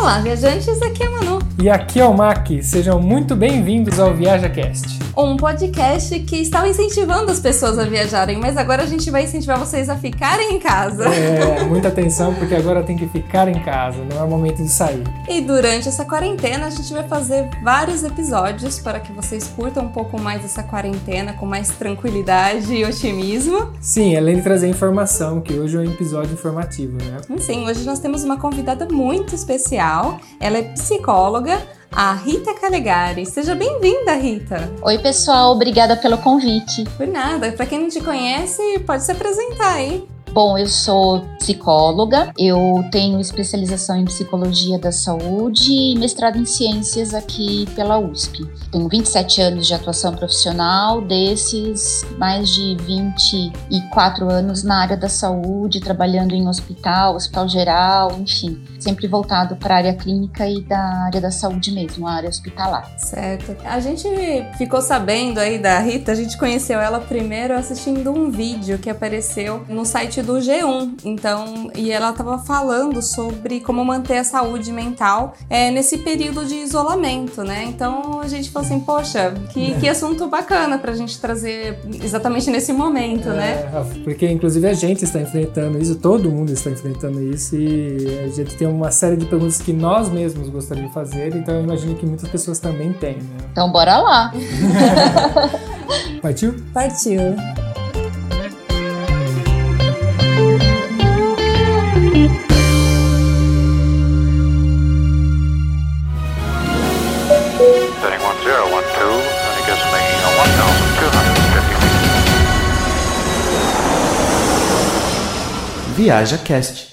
Olá, viajantes, aqui é a Manu. E aqui é o Mac. Sejam muito bem-vindos ao ViajaCast. Um podcast que estava incentivando as pessoas a viajarem, mas agora a gente vai incentivar vocês a ficarem em casa. É, muita atenção porque agora tem que ficar em casa, não é o momento de sair. E durante essa quarentena a gente vai fazer vários episódios para que vocês curtam um pouco mais essa quarentena com mais tranquilidade e otimismo. Sim, além de trazer informação, que hoje é um episódio informativo, né? Sim, hoje nós temos uma convidada muito especial. Ela é psicóloga, a Rita Calegari. Seja bem-vinda, Rita. Oi, pessoal, obrigada pelo convite. Por nada. Para quem não te conhece, pode se apresentar aí. Bom, eu sou psicóloga, eu tenho especialização em psicologia da saúde e mestrado em ciências aqui pela USP. Tenho 27 anos de atuação profissional, desses mais de 24 anos na área da saúde, trabalhando em hospital, hospital geral, enfim, sempre voltado para a área clínica e da área da saúde mesmo, a área hospitalar. Certo. A gente ficou sabendo aí da Rita, a gente conheceu ela primeiro assistindo um vídeo que apareceu no site do G1. Então, e ela estava falando sobre como manter a saúde mental é, nesse período de isolamento, né? Então a gente falou assim, poxa, que, que assunto bacana pra gente trazer exatamente nesse momento, é, né? Porque inclusive a gente está enfrentando isso, todo mundo está enfrentando isso, e a gente tem uma série de perguntas que nós mesmos gostaríamos de fazer, então eu imagino que muitas pessoas também têm, né? Então bora lá! Partiu? Partiu! Viaja Cast.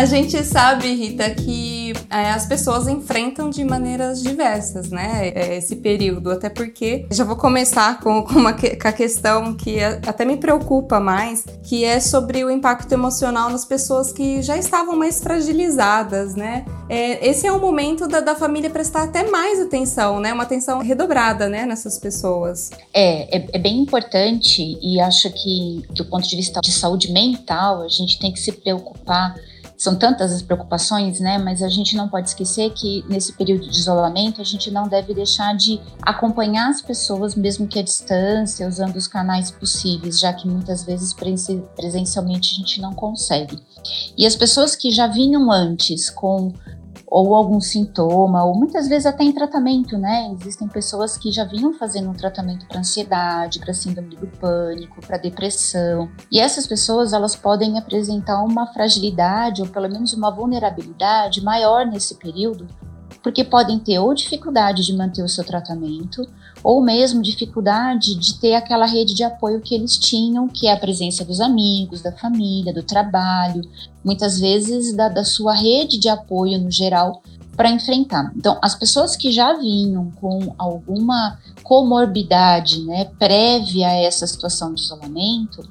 A gente sabe, Rita, que é, as pessoas enfrentam de maneiras diversas, né? É, esse período. Até porque já vou começar com, com, uma, com a questão que até me preocupa mais, que é sobre o impacto emocional nas pessoas que já estavam mais fragilizadas, né? É, esse é o momento da, da, família prestar até mais atenção, né? Uma atenção redobrada, né? Nessas pessoas. É, é, é bem importante e acho que do ponto de vista de saúde mental, a gente tem que se preocupar são tantas as preocupações, né? Mas a gente não pode esquecer que nesse período de isolamento a gente não deve deixar de acompanhar as pessoas, mesmo que à distância, usando os canais possíveis, já que muitas vezes presencialmente a gente não consegue. E as pessoas que já vinham antes com ou algum sintoma, ou muitas vezes até em tratamento, né? Existem pessoas que já vinham fazendo um tratamento para ansiedade, para síndrome do pânico, para depressão. E essas pessoas, elas podem apresentar uma fragilidade ou pelo menos uma vulnerabilidade maior nesse período, porque podem ter ou dificuldade de manter o seu tratamento, ou mesmo dificuldade de ter aquela rede de apoio que eles tinham, que é a presença dos amigos, da família, do trabalho, muitas vezes da, da sua rede de apoio no geral para enfrentar. Então, as pessoas que já vinham com alguma comorbidade né, prévia a essa situação de isolamento,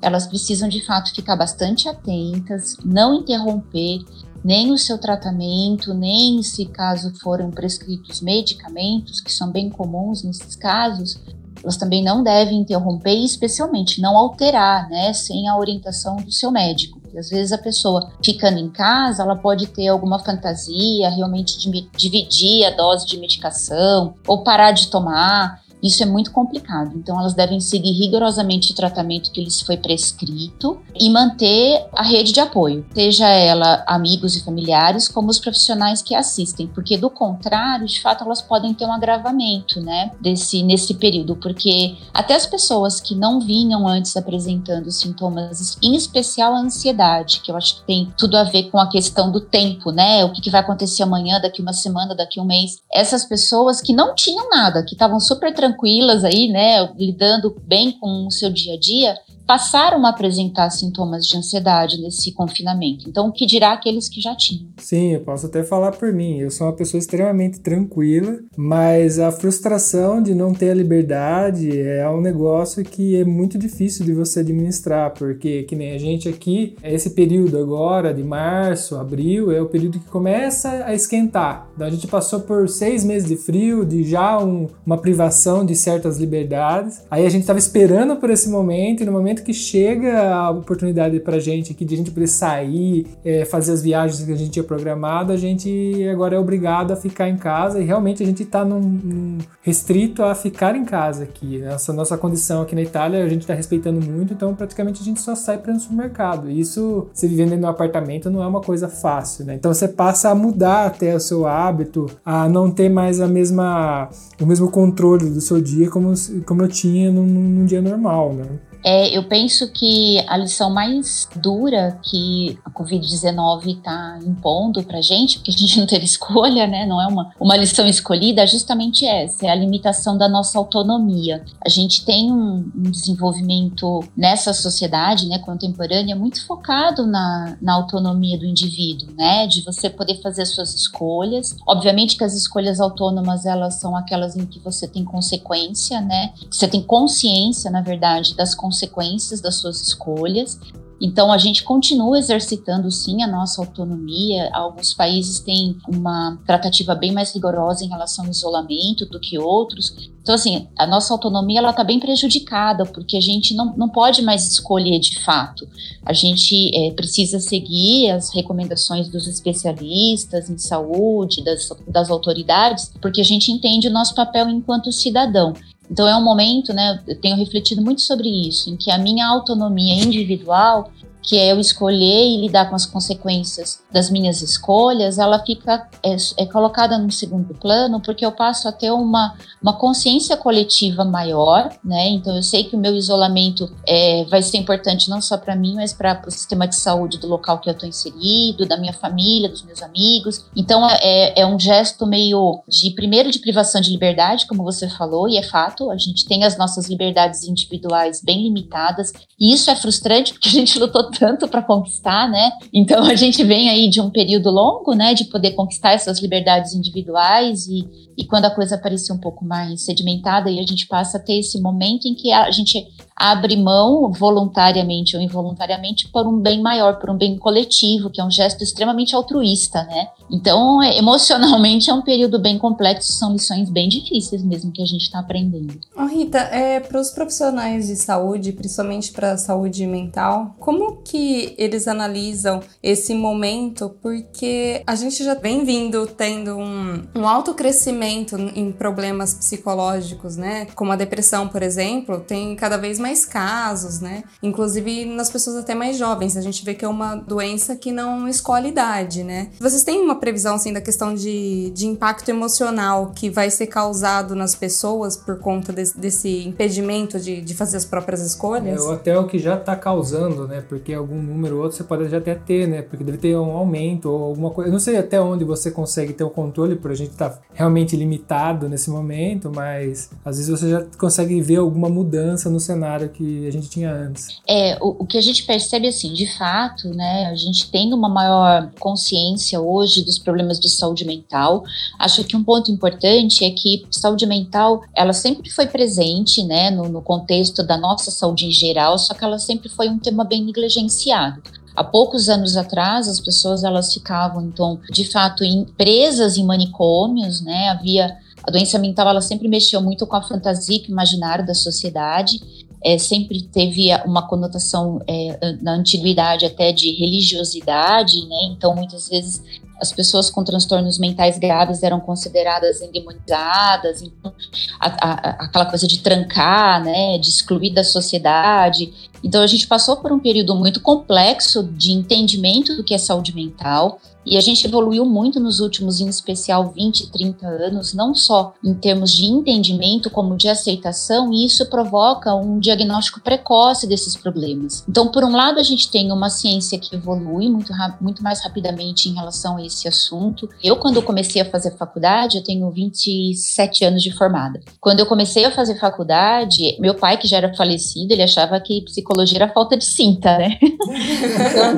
elas precisam de fato ficar bastante atentas, não interromper nem o seu tratamento, nem se caso forem prescritos medicamentos, que são bem comuns nesses casos, elas também não devem interromper especialmente não alterar, né, sem a orientação do seu médico. Porque às vezes a pessoa ficando em casa, ela pode ter alguma fantasia, realmente dividir a dose de medicação ou parar de tomar isso é muito complicado. Então, elas devem seguir rigorosamente o tratamento que lhes foi prescrito e manter a rede de apoio, seja ela amigos e familiares, como os profissionais que assistem, porque do contrário, de fato, elas podem ter um agravamento, né, desse nesse período, porque até as pessoas que não vinham antes apresentando sintomas, em especial a ansiedade, que eu acho que tem tudo a ver com a questão do tempo, né, o que, que vai acontecer amanhã, daqui uma semana, daqui um mês. Essas pessoas que não tinham nada, que estavam super tranquilas tranquilas aí, né, lidando bem com o seu dia a dia, passaram a apresentar sintomas de ansiedade nesse confinamento. Então, o que dirá aqueles que já tinham? Sim, eu posso até falar por mim. Eu sou uma pessoa extremamente tranquila, mas a frustração de não ter a liberdade é um negócio que é muito difícil de você administrar, porque que nem a gente aqui, esse período agora de março, abril, é o período que começa a esquentar. Então a gente passou por seis meses de frio, de já um, uma privação de certas liberdades. Aí a gente estava esperando por esse momento e no momento que chega a oportunidade pra gente aqui de a gente poder sair, é, fazer as viagens que a gente tinha programado, a gente agora é obrigado a ficar em casa e realmente a gente está num, num restrito a ficar em casa aqui. Essa nossa condição aqui na Itália, a gente está respeitando muito, então praticamente a gente só sai para o supermercado. Isso, se vivendo um apartamento, não é uma coisa fácil, né? Então você passa a mudar até o seu hábito, a não ter mais a mesma, o mesmo controle do seu dia como, como eu tinha num, num dia normal, né? É, eu penso que a lição mais dura que a Covid-19 está impondo para gente, porque a gente não teve escolha, né? Não é uma, uma lição escolhida, é justamente essa: é a limitação da nossa autonomia. A gente tem um, um desenvolvimento nessa sociedade né, contemporânea muito focado na, na autonomia do indivíduo, né? De você poder fazer as suas escolhas. Obviamente que as escolhas autônomas elas são aquelas em que você tem consequência, né? Você tem consciência, na verdade, das consequências consequências das suas escolhas. Então, a gente continua exercitando sim a nossa autonomia. Alguns países têm uma tratativa bem mais rigorosa em relação ao isolamento do que outros. Então, assim, a nossa autonomia ela está bem prejudicada, porque a gente não, não pode mais escolher de fato. A gente é, precisa seguir as recomendações dos especialistas em saúde, das, das autoridades, porque a gente entende o nosso papel enquanto cidadão. Então é um momento, né, eu tenho refletido muito sobre isso, em que a minha autonomia individual que é eu escolher e lidar com as consequências das minhas escolhas, ela fica é, é, colocada num segundo plano, porque eu passo a ter uma, uma consciência coletiva maior, né? Então eu sei que o meu isolamento é, vai ser importante não só para mim, mas para o sistema de saúde do local que eu estou inserido, da minha família, dos meus amigos. Então é, é, é um gesto meio de primeiro de privação de liberdade, como você falou, e é fato, a gente tem as nossas liberdades individuais bem limitadas, e isso é frustrante porque a gente lutou tanto para conquistar, né? Então a gente vem aí de um período longo, né, de poder conquistar essas liberdades individuais e, e quando a coisa parecia um pouco mais sedimentada e a gente passa a ter esse momento em que a gente abre mão voluntariamente ou involuntariamente por um bem maior, por um bem coletivo, que é um gesto extremamente altruísta, né? Então, é, emocionalmente é um período bem complexo, são lições bem difíceis mesmo que a gente está aprendendo. Oh, Rita, é, para os profissionais de saúde, principalmente para a saúde mental, como que eles analisam esse momento? Porque a gente já vem vindo tendo um, um alto crescimento em problemas psicológicos, né? Como a depressão, por exemplo, tem cada vez mais casos, né? Inclusive nas pessoas até mais jovens. A gente vê que é uma doença que não escolhe idade, né? Vocês têm uma previsão, assim, da questão de, de impacto emocional que vai ser causado nas pessoas por conta desse, desse impedimento de, de fazer as próprias escolhas? É, ou até o que já está causando, né? Porque algum número ou outro você pode já até ter, né? Porque deve ter um aumento ou alguma coisa. Eu não sei até onde você consegue ter o controle, por a gente estar tá realmente limitado nesse momento, mas às vezes você já consegue ver alguma mudança no cenário que a gente tinha antes. É, o, o que a gente percebe, assim, de fato, né, a gente tem uma maior consciência hoje dos problemas de saúde mental. Acho que um ponto importante é que saúde mental, ela sempre foi presente, né, no, no contexto da nossa saúde em geral, só que ela sempre foi um tema bem negligenciado. Há poucos anos atrás, as pessoas elas ficavam, então, de fato, em, presas em manicômios, né? Havia a doença mental, ela sempre mexeu muito com a fantasia e imaginário da sociedade é, sempre teve uma conotação é, na antiguidade até de religiosidade, né? Então, muitas vezes as pessoas com transtornos mentais graves eram consideradas endemonizadas, então, a, a, aquela coisa de trancar, né, de excluir da sociedade. Então a gente passou por um período muito complexo de entendimento do que é saúde mental. E a gente evoluiu muito nos últimos, em especial 20, 30 anos, não só em termos de entendimento, como de aceitação, e isso provoca um diagnóstico precoce desses problemas. Então, por um lado, a gente tem uma ciência que evolui muito, muito mais rapidamente em relação a esse assunto. Eu, quando comecei a fazer faculdade, eu tenho 27 anos de formada. Quando eu comecei a fazer faculdade, meu pai, que já era falecido, ele achava que psicologia era falta de cinta, né?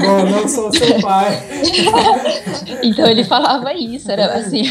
Bom, não sou seu pai. então ele falava isso, era assim,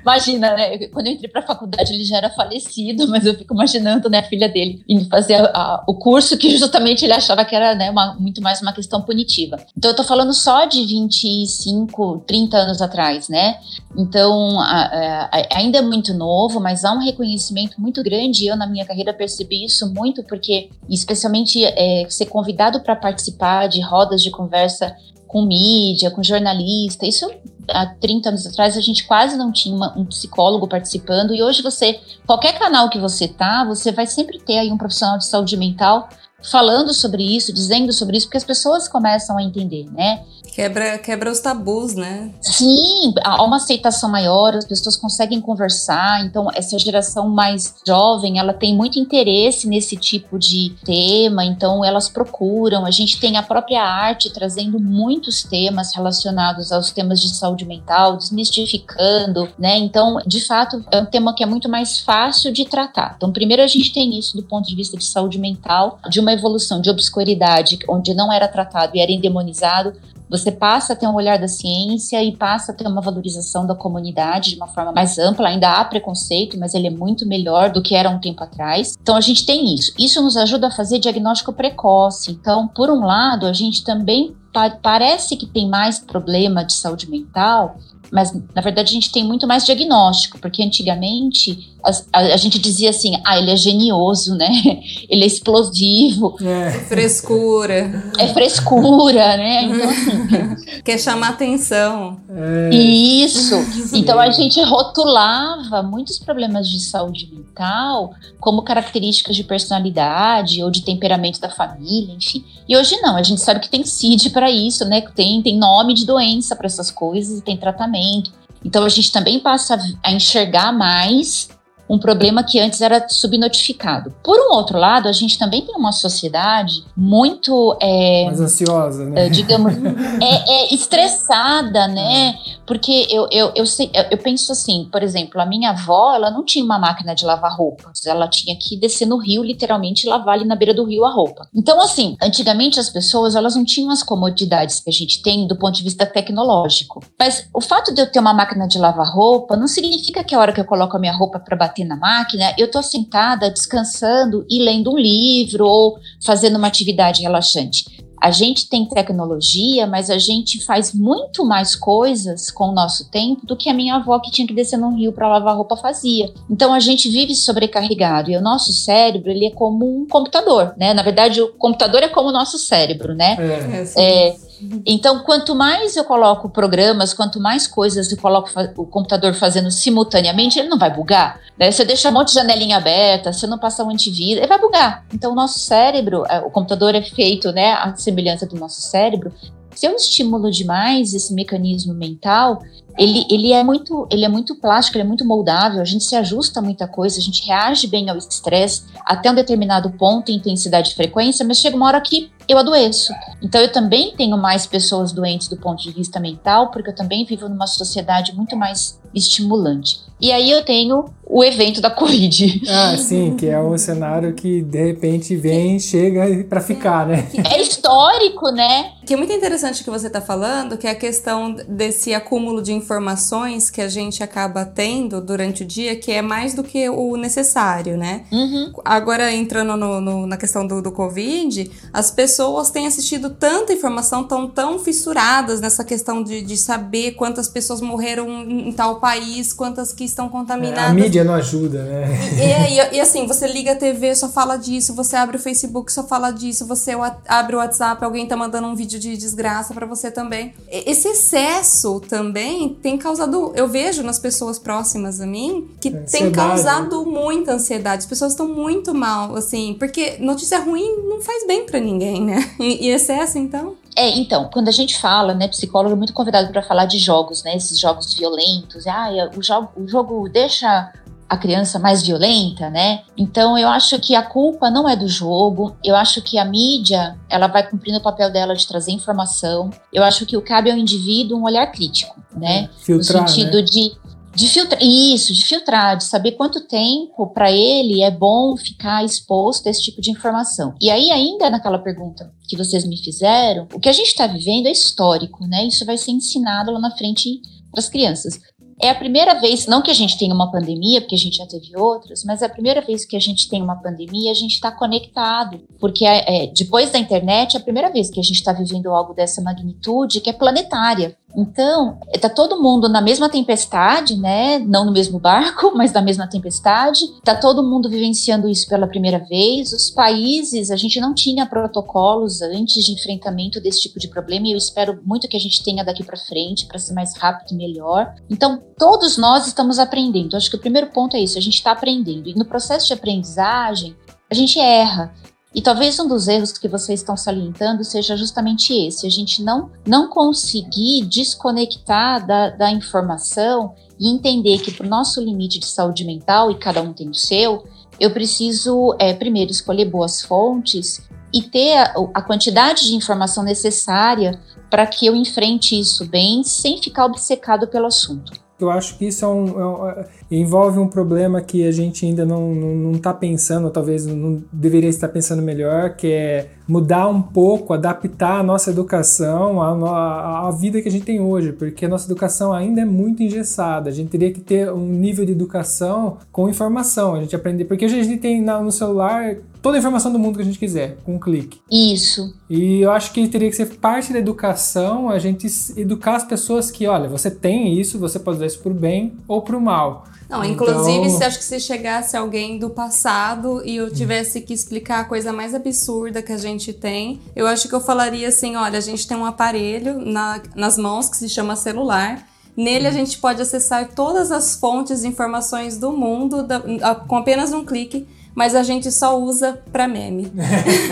imagina, né? Quando eu entrei para a faculdade ele já era falecido, mas eu fico imaginando, né, a filha dele indo fazer a, a, o curso que justamente ele achava que era, né, uma, muito mais uma questão punitiva. Então eu tô falando só de 25, 30 anos atrás, né? Então a, a, ainda é muito novo, mas há um reconhecimento muito grande. Eu na minha carreira percebi isso muito porque, especialmente, é, ser convidado para participar de rodas de conversa com mídia, com jornalista. Isso há 30 anos atrás a gente quase não tinha uma, um psicólogo participando e hoje você, qualquer canal que você tá, você vai sempre ter aí um profissional de saúde mental falando sobre isso, dizendo sobre isso, porque as pessoas começam a entender, né? Quebra, quebra os tabus, né? Sim, há uma aceitação maior, as pessoas conseguem conversar. Então, essa geração mais jovem, ela tem muito interesse nesse tipo de tema, então elas procuram. A gente tem a própria arte trazendo muitos temas relacionados aos temas de saúde mental, desmistificando, né? Então, de fato, é um tema que é muito mais fácil de tratar. Então, primeiro a gente tem isso do ponto de vista de saúde mental, de uma evolução de obscuridade, onde não era tratado e era endemonizado você passa a ter um olhar da ciência e passa a ter uma valorização da comunidade de uma forma mais ampla. Ainda há preconceito, mas ele é muito melhor do que era um tempo atrás. Então a gente tem isso. Isso nos ajuda a fazer diagnóstico precoce. Então, por um lado, a gente também parece que tem mais problema de saúde mental, mas na verdade a gente tem muito mais diagnóstico, porque antigamente a, a, a, gente dizia assim, ah, ele é genioso, né? Ele é explosivo. É. Frescura. É frescura, né? Então, assim, Quer chamar atenção. É. Isso. Então a gente rotulava muitos problemas de saúde mental como características de personalidade ou de temperamento da família, enfim. E hoje não, a gente sabe que tem CID para isso, né? Tem, tem nome de doença para essas coisas e tem tratamento. Então a gente também passa a enxergar mais um problema que antes era subnotificado. Por um outro lado, a gente também tem uma sociedade muito. É, Mais ansiosa, né? É, digamos, é, é, estressada, né? Porque eu, eu, eu, sei, eu penso assim, por exemplo, a minha avó, ela não tinha uma máquina de lavar roupas, ela tinha que descer no rio, literalmente, lavar ali na beira do rio a roupa. Então, assim, antigamente as pessoas, elas não tinham as comodidades que a gente tem do ponto de vista tecnológico. Mas o fato de eu ter uma máquina de lavar roupa não significa que a hora que eu coloco a minha roupa para bater na máquina, eu estou sentada, descansando e lendo um livro ou fazendo uma atividade relaxante. A gente tem tecnologia, mas a gente faz muito mais coisas com o nosso tempo do que a minha avó que tinha que descer no rio para lavar roupa fazia. Então a gente vive sobrecarregado e o nosso cérebro ele é como um computador, né? Na verdade o computador é como o nosso cérebro, né? É. é, é então, quanto mais eu coloco programas, quanto mais coisas eu coloco o computador fazendo simultaneamente, ele não vai bugar. Né? Você deixa um monte de janelinha aberta, você não passa um antivírus, ele vai bugar. Então, o nosso cérebro, é, o computador é feito, né, a semelhança do nosso cérebro. Se eu estimulo demais esse mecanismo mental, ele, ele, é muito, ele é muito plástico, ele é muito moldável, a gente se ajusta a muita coisa, a gente reage bem ao estresse até um determinado ponto, intensidade e frequência, mas chega uma hora que eu adoeço. Então eu também tenho mais pessoas doentes do ponto de vista mental, porque eu também vivo numa sociedade muito mais estimulante. E aí eu tenho o evento da Covid. Ah, sim, que é um cenário que de repente vem, chega para ficar, né? É histórico, né? Que é muito interessante que você está falando, que é a questão desse acúmulo de informações que a gente acaba tendo durante o dia, que é mais do que o necessário, né? Uhum. Agora, entrando no, no, na questão do, do Covid, as pessoas têm assistido tanta informação, tão, tão fissuradas nessa questão de, de saber quantas pessoas morreram em tal país, quantas que estão contaminadas. É, a mídia não ajuda, né? E, e, e, assim, você liga a TV, só fala disso, você abre o Facebook, só fala disso, você abre o WhatsApp, alguém tá mandando um vídeo de desgraça para você também. Esse excesso também tem causado, eu vejo nas pessoas próximas a mim, que ansiedade. tem causado muita ansiedade. As pessoas estão muito mal, assim, porque notícia ruim não faz bem para ninguém, né? E, e excesso, então. É, então, quando a gente fala, né, psicólogo é muito convidado para falar de jogos, né, esses jogos violentos, ah, o jogo, o jogo deixa a criança mais violenta, né? Então eu acho que a culpa não é do jogo. Eu acho que a mídia ela vai cumprindo o papel dela de trazer informação. Eu acho que o cabe ao indivíduo um olhar crítico, né? Filtrar, no sentido né? de de filtrar, isso, de filtrar, de saber quanto tempo para ele é bom ficar exposto a esse tipo de informação. E aí, ainda naquela pergunta que vocês me fizeram, o que a gente está vivendo é histórico, né? Isso vai ser ensinado lá na frente para as crianças. É a primeira vez, não que a gente tenha uma pandemia, porque a gente já teve outras, mas é a primeira vez que a gente tem uma pandemia, a gente está conectado. Porque é, é, depois da internet, é a primeira vez que a gente está vivendo algo dessa magnitude, que é planetária. Então, está todo mundo na mesma tempestade, né? Não no mesmo barco, mas na mesma tempestade. Está todo mundo vivenciando isso pela primeira vez. Os países, a gente não tinha protocolos antes de enfrentamento desse tipo de problema e eu espero muito que a gente tenha daqui para frente para ser mais rápido e melhor. Então, todos nós estamos aprendendo. Acho que o primeiro ponto é isso, a gente está aprendendo. E no processo de aprendizagem, a gente erra. E talvez um dos erros que vocês estão salientando seja justamente esse: a gente não, não conseguir desconectar da, da informação e entender que, para o nosso limite de saúde mental, e cada um tem o seu, eu preciso, é, primeiro, escolher boas fontes e ter a, a quantidade de informação necessária para que eu enfrente isso bem, sem ficar obcecado pelo assunto. Eu acho que isso é um, é um, é, envolve um problema que a gente ainda não está pensando, talvez não deveria estar pensando melhor, que é mudar um pouco, adaptar a nossa educação à, à, vida que a gente tem hoje, porque a nossa educação ainda é muito engessada. A gente teria que ter um nível de educação com informação, a gente aprender, porque hoje a gente tem no celular toda a informação do mundo que a gente quiser, com um clique. Isso. E eu acho que teria que ser parte da educação a gente educar as pessoas que, olha, você tem isso, você pode usar isso para o bem ou para o mal. Não, inclusive, então... se acho que se chegasse alguém do passado e eu tivesse que explicar a coisa mais absurda que a gente tem, eu acho que eu falaria assim: olha, a gente tem um aparelho na, nas mãos que se chama celular. Nele a gente pode acessar todas as fontes e informações do mundo da, com apenas um clique mas a gente só usa para meme.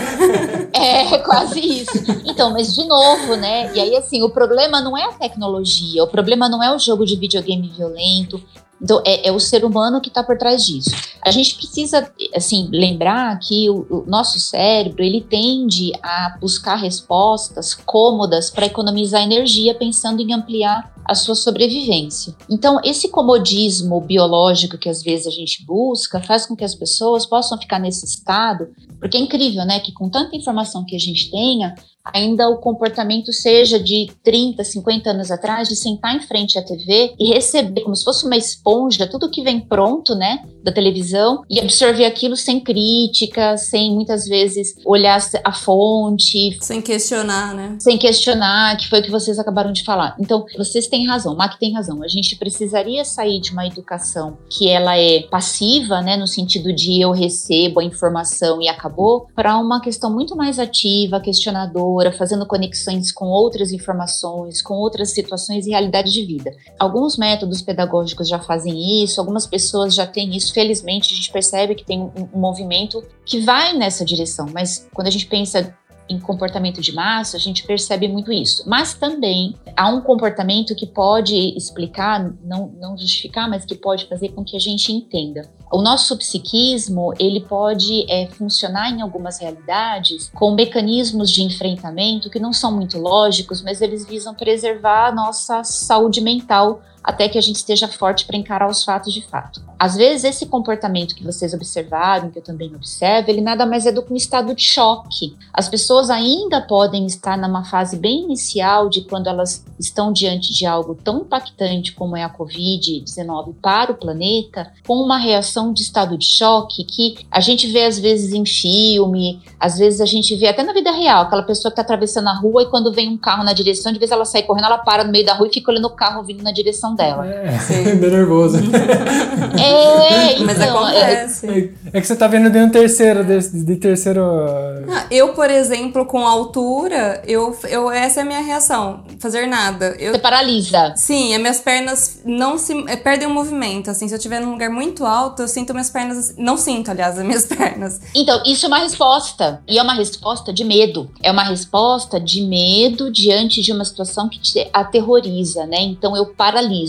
é, quase isso. Então, mas de novo, né? E aí, assim, o problema não é a tecnologia, o problema não é o jogo de videogame violento, então, é, é o ser humano que está por trás disso. A gente precisa, assim, lembrar que o, o nosso cérebro, ele tende a buscar respostas cômodas para economizar energia, pensando em ampliar a sua sobrevivência. Então, esse comodismo biológico que às vezes a gente busca faz com que as pessoas possam ficar nesse estado, porque é incrível, né, que com tanta informação que a gente tenha, ainda o comportamento seja de 30, 50 anos atrás, de sentar em frente à TV e receber como se fosse uma esponja tudo que vem pronto, né, da televisão e absorver aquilo sem crítica, sem muitas vezes olhar a fonte, sem questionar, né? Sem questionar, que foi o que vocês acabaram de falar. Então, vocês têm razão, Mac tem razão. A gente precisaria sair de uma educação que ela é passiva, né, no sentido de eu recebo a informação e acabou, para uma questão muito mais ativa, questionadora fazendo conexões com outras informações, com outras situações e realidade de vida. Alguns métodos pedagógicos já fazem isso, algumas pessoas já têm isso. Felizmente, a gente percebe que tem um, movimento que vai nessa direção, mas quando a gente pensa em comportamento de massa, a gente percebe muito isso. Mas também há um comportamento que pode explicar, não, não justificar, mas que pode fazer com que a gente entenda. O nosso psiquismo, ele pode é, funcionar em algumas realidades com mecanismos de enfrentamento que não são muito lógicos, mas eles visam preservar a nossa saúde mental até que a gente esteja forte para encarar os fatos de fato. Às vezes, esse comportamento que vocês observaram, que eu também observo, ele nada mais é do que um estado de choque. As pessoas ainda podem estar numa fase bem inicial de quando elas estão diante de algo tão impactante como é a Covid-19 para o planeta, com uma reação de estado de choque que a gente vê às vezes em filme, às vezes a gente vê até na vida real, aquela pessoa que está atravessando a rua e quando vem um carro na direção, de vez ela sai correndo, ela para no meio da rua e fica olhando o carro vindo na direção respiração dela. É, meio nervoso. É, então, Mas é, acontece. É que você tá vendo de um terceiro, de, de terceiro. Ah, eu, por exemplo, com altura, eu, eu, essa é a minha reação. Fazer nada. Eu, você paralisa. sim, as minhas pernas não se. eh, perdem o movimento. Assim, se eu estiver num lugar muito alto, eu sinto minhas pernas. Não sinto, aliás, as minhas pernas. Então, isso é uma resposta. E é uma resposta de medo. É uma resposta de medo diante de uma situação que te aterroriza, né? Então, eu paraliso.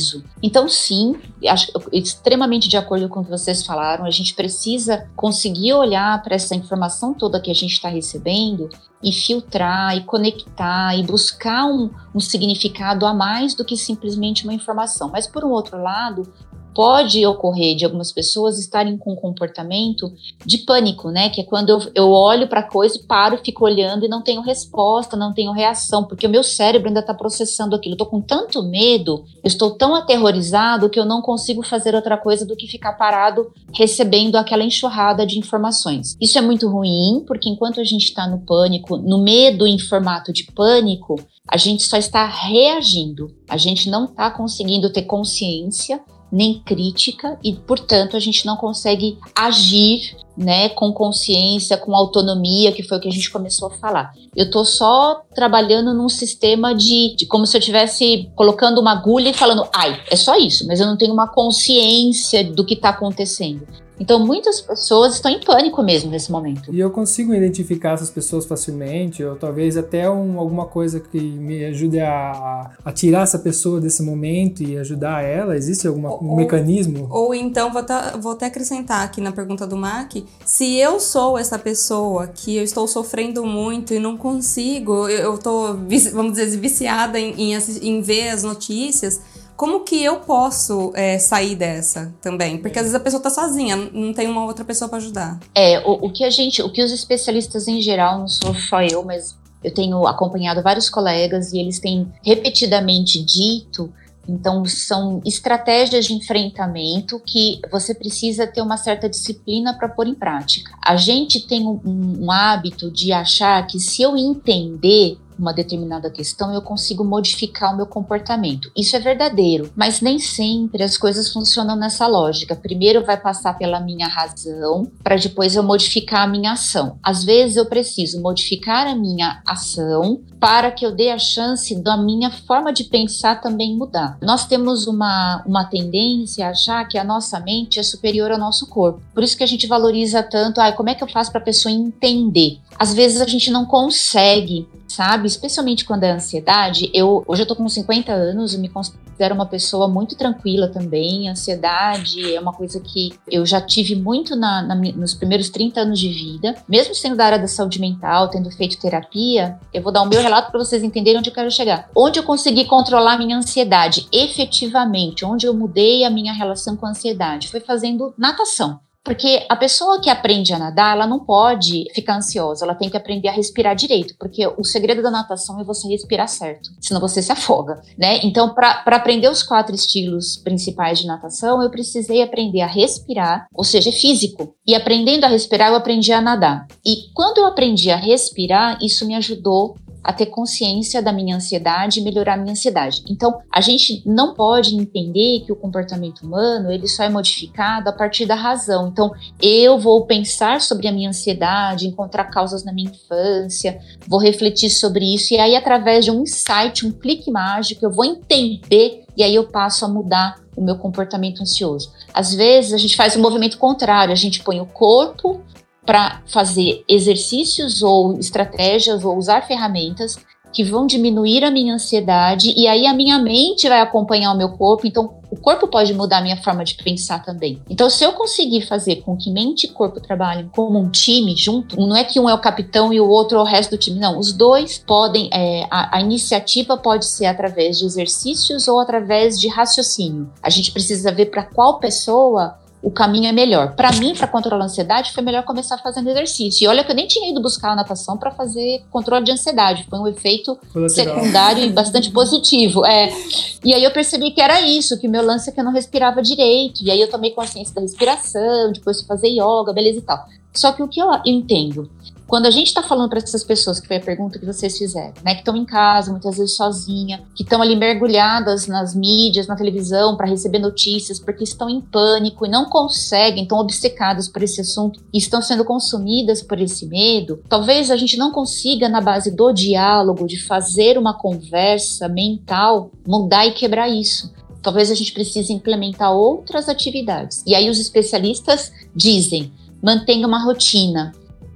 Então, sim, acho extremamente de acordo com o que vocês falaram, a gente precisa conseguir olhar para essa informação toda que a gente está recebendo e filtrar e conectar e buscar um, um significado a mais do que simplesmente uma informação. Mas, por um outro lado, pode ocorrer de algumas pessoas estarem com um comportamento de pânico, né? Que é quando eu, olho para a coisa paro, fico olhando e não tenho resposta, não tenho reação, porque o meu cérebro ainda está processando aquilo. Eu tô com tanto medo, estou tão aterrorizado que eu não consigo fazer outra coisa do que ficar parado recebendo aquela enxurrada de informações. Isso é muito ruim, porque enquanto a gente está no pânico, no medo em formato de pânico, a gente só está reagindo. A gente não está conseguindo ter consciência nem crítica e, portanto, a gente não consegue agir, né, com consciência, com autonomia, que foi o que a gente começou a falar. Eu tô só trabalhando num sistema de, de como se eu estivesse colocando uma agulha e falando, ai, é só isso, mas eu não tenho uma consciência do que está acontecendo. Então, muitas pessoas estão em pânico mesmo nesse momento. E eu consigo identificar essas pessoas facilmente, ou talvez até um, alguma coisa que me ajude a, a tirar essa pessoa desse momento e ajudar ela? Existe algum Ou- mecanismo? Ou então, vou, tá- vou até acrescentar aqui na pergunta do Mac, se eu sou essa pessoa que eu estou sofrendo muito e não consigo, eu, vici- vamos dizer, viciada em, em, em ver as notícias, como que eu posso é, sair dessa também? Porque às vezes a pessoa tá sozinha, não tem uma outra pessoa para ajudar. É, o, o que a gente, o que os especialistas em geral, não sou só eu, mas eu tenho acompanhado vários colegas e eles têm repetidamente dito, então são estratégias de enfrentamento que você precisa ter uma certa disciplina para pôr em prática. A gente tem um, um hábito de achar que se eu entender uma determinada questão, eu consigo modificar o meu comportamento. Isso é verdadeiro, mas nem sempre as coisas funcionam nessa lógica. Primeiro vai passar pela minha razão, para depois eu modificar a minha ação. Às vezes eu preciso modificar a minha ação para que eu dê a chance da minha forma de pensar também mudar. Nós temos uma, uma tendência a achar que a nossa mente é superior ao nosso corpo. Por isso que a gente valoriza tanto, ah, como é que eu faço para a pessoa entender? Às vezes a gente não consegue, sabe? Especialmente quando é ansiedade. Eu hoje eu tô com 50 anos, eu me considero uma pessoa muito tranquila também. Ansiedade é uma coisa que eu já tive muito na, na nos primeiros 30 anos de vida. Mesmo sendo da área da saúde mental, tendo feito terapia, eu vou dar o meu relato para vocês entenderem onde eu quero chegar. Onde eu consegui controlar minha ansiedade efetivamente, onde eu mudei a minha relação com a ansiedade, foi fazendo natação. Porque a pessoa que aprende a nadar, ela não pode ficar ansiosa, ela tem que aprender a respirar direito, porque o segredo da natação é você respirar certo, senão você se afoga, né? Então, para aprender os quatro estilos principais de natação, eu precisei aprender a respirar, ou seja, é físico. E aprendendo a respirar, eu aprendi a nadar. E quando eu aprendi a respirar, isso me ajudou a ter consciência da minha ansiedade e melhorar a minha ansiedade. Então, a gente não pode entender que o comportamento humano ele só é modificado a partir da razão. Então, eu vou pensar sobre a minha ansiedade, encontrar causas na minha infância, vou refletir sobre isso e aí através de um insight, um clique mágico, eu vou entender e aí eu passo a mudar o meu comportamento ansioso. Às vezes a gente faz o movimento contrário, a gente põe o corpo para fazer exercícios ou estratégias ou usar ferramentas que vão diminuir a minha ansiedade e aí a minha mente vai acompanhar o meu corpo, então o corpo pode mudar a minha forma de pensar também. Então, se eu conseguir fazer com que mente e corpo trabalhem como um time junto, não é que um é o capitão e o outro é o resto do time, não. Os dois podem, é, a, a iniciativa pode ser através de exercícios ou através de raciocínio. A gente precisa ver para qual pessoa o caminho é melhor. Para mim, para controlar a ansiedade, foi melhor começar fazendo exercício. E olha que eu nem tinha ido buscar a natação para fazer controle de ansiedade. Foi um efeito Colateral. secundário e bastante positivo. É. E aí eu percebi que era isso, que o meu lance é que eu não respirava direito. E aí eu tomei consciência da respiração, depois fui fazer yoga, beleza e tal. Só que o que eu entendo? Quando a gente está falando para essas pessoas, que foi a pergunta que vocês fizeram, né, que estão em casa, muitas vezes sozinha, que estão ali mergulhadas nas mídias, na televisão, para receber notícias, porque estão em pânico e não conseguem, estão obcecadas por esse assunto e estão sendo consumidas por esse medo, talvez a gente não consiga, na base do diálogo, de fazer uma conversa mental, mudar e quebrar isso talvez a gente precise implementar outras atividades. E aí os especialistas dizem: mantenha uma rotina,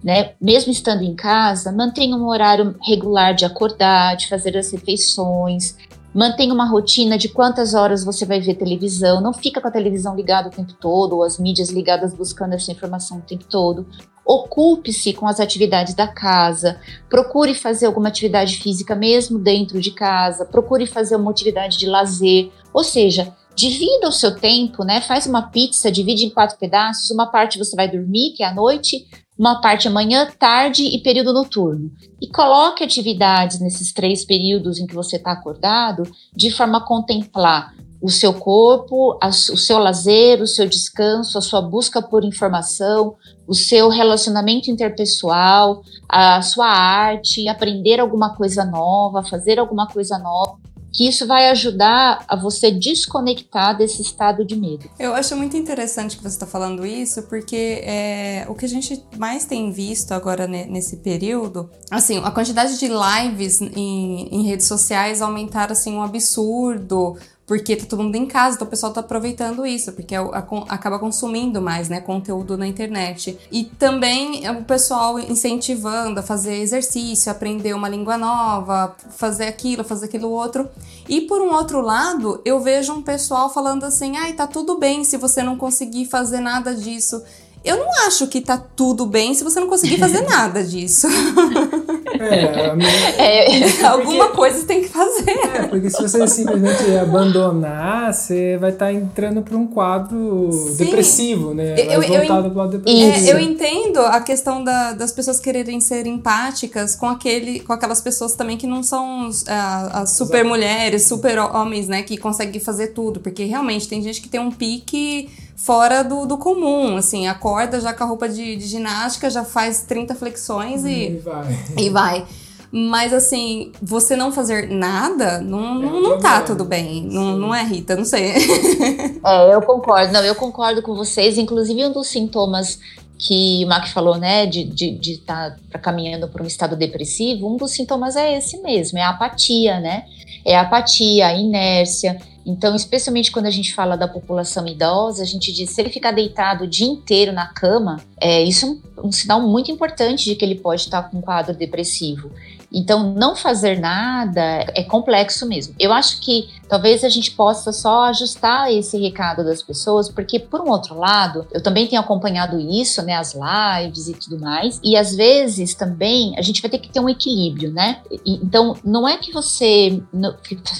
né? Mesmo estando em casa, mantenha um horário regular de acordar, de fazer as refeições, mantenha uma rotina de quantas horas você vai ver televisão, não fica com a televisão ligada o tempo todo, ou as mídias ligadas buscando essa informação o tempo todo. Ocupe-se com as atividades da casa, procure fazer alguma atividade física mesmo dentro de casa, procure fazer uma atividade de lazer, ou seja, divida o seu tempo, né? Faz uma pizza, divide em quatro pedaços, uma parte você vai dormir, que é à noite, uma parte manhã, tarde e período noturno. E coloque atividades nesses três períodos em que você está acordado, de forma a contemplar o seu corpo, a, o seu lazer, o seu descanso, a sua busca por informação, o seu relacionamento interpessoal, a sua arte, aprender alguma coisa nova, fazer alguma coisa nova que isso vai ajudar a você desconectar desse estado de medo. Eu acho muito interessante que você está falando isso, porque é, o que a gente mais tem visto agora nesse período, assim, a quantidade de lives em, em redes sociais aumentaram assim um absurdo porque tá todo mundo em casa, então o pessoal tá aproveitando isso, porque é acaba consumindo mais, né, conteúdo na internet. E também é o pessoal incentivando a fazer exercício, aprender uma língua nova, fazer aquilo, fazer aquilo outro. E por um outro lado, eu vejo um pessoal falando assim: "Ai, tá tudo bem se você não conseguir fazer nada disso". Eu não acho que tá tudo bem se você não conseguir fazer nada disso. É, minha... é alguma coisa você tem que fazer. É, porque se você simplesmente abandonar, você vai estar tá entrando para um quadro Sim. depressivo, né? Eu, voltado para o lado depressivo. É, eu entendo a questão da, das pessoas quererem ser empáticas com aquele, com aquelas pessoas também que não são as, as super mulheres, super homens, né? Que conseguem fazer tudo. Porque realmente tem gente que tem um pique fora do, do comum, assim, acorda já com a roupa de, de ginástica, já faz 30 flexões e, e vai. E vai. Mas assim, você não fazer nada, não, não, não tá tudo bem. Não, não é, Rita? Não sei. É, eu concordo. Não, eu concordo com vocês. Inclusive, um dos sintomas que o Mac falou, né, de estar de, de tá caminhando por um estado depressivo, um dos sintomas é esse mesmo, é a apatia, né? É a apatia, a inércia. Então, especialmente quando a gente fala da população idosa, a gente diz se ele ficar deitado o dia inteiro na cama, é, isso é um, um sinal muito importante de que ele pode estar com um quadro depressivo. Então, não fazer nada é complexo mesmo. Eu acho que talvez a gente possa só ajustar esse recado das pessoas, porque, por um outro lado, eu também tenho acompanhado isso, né, as lives e tudo mais, e às vezes também a gente vai ter que ter um equilíbrio, né? então, não é que você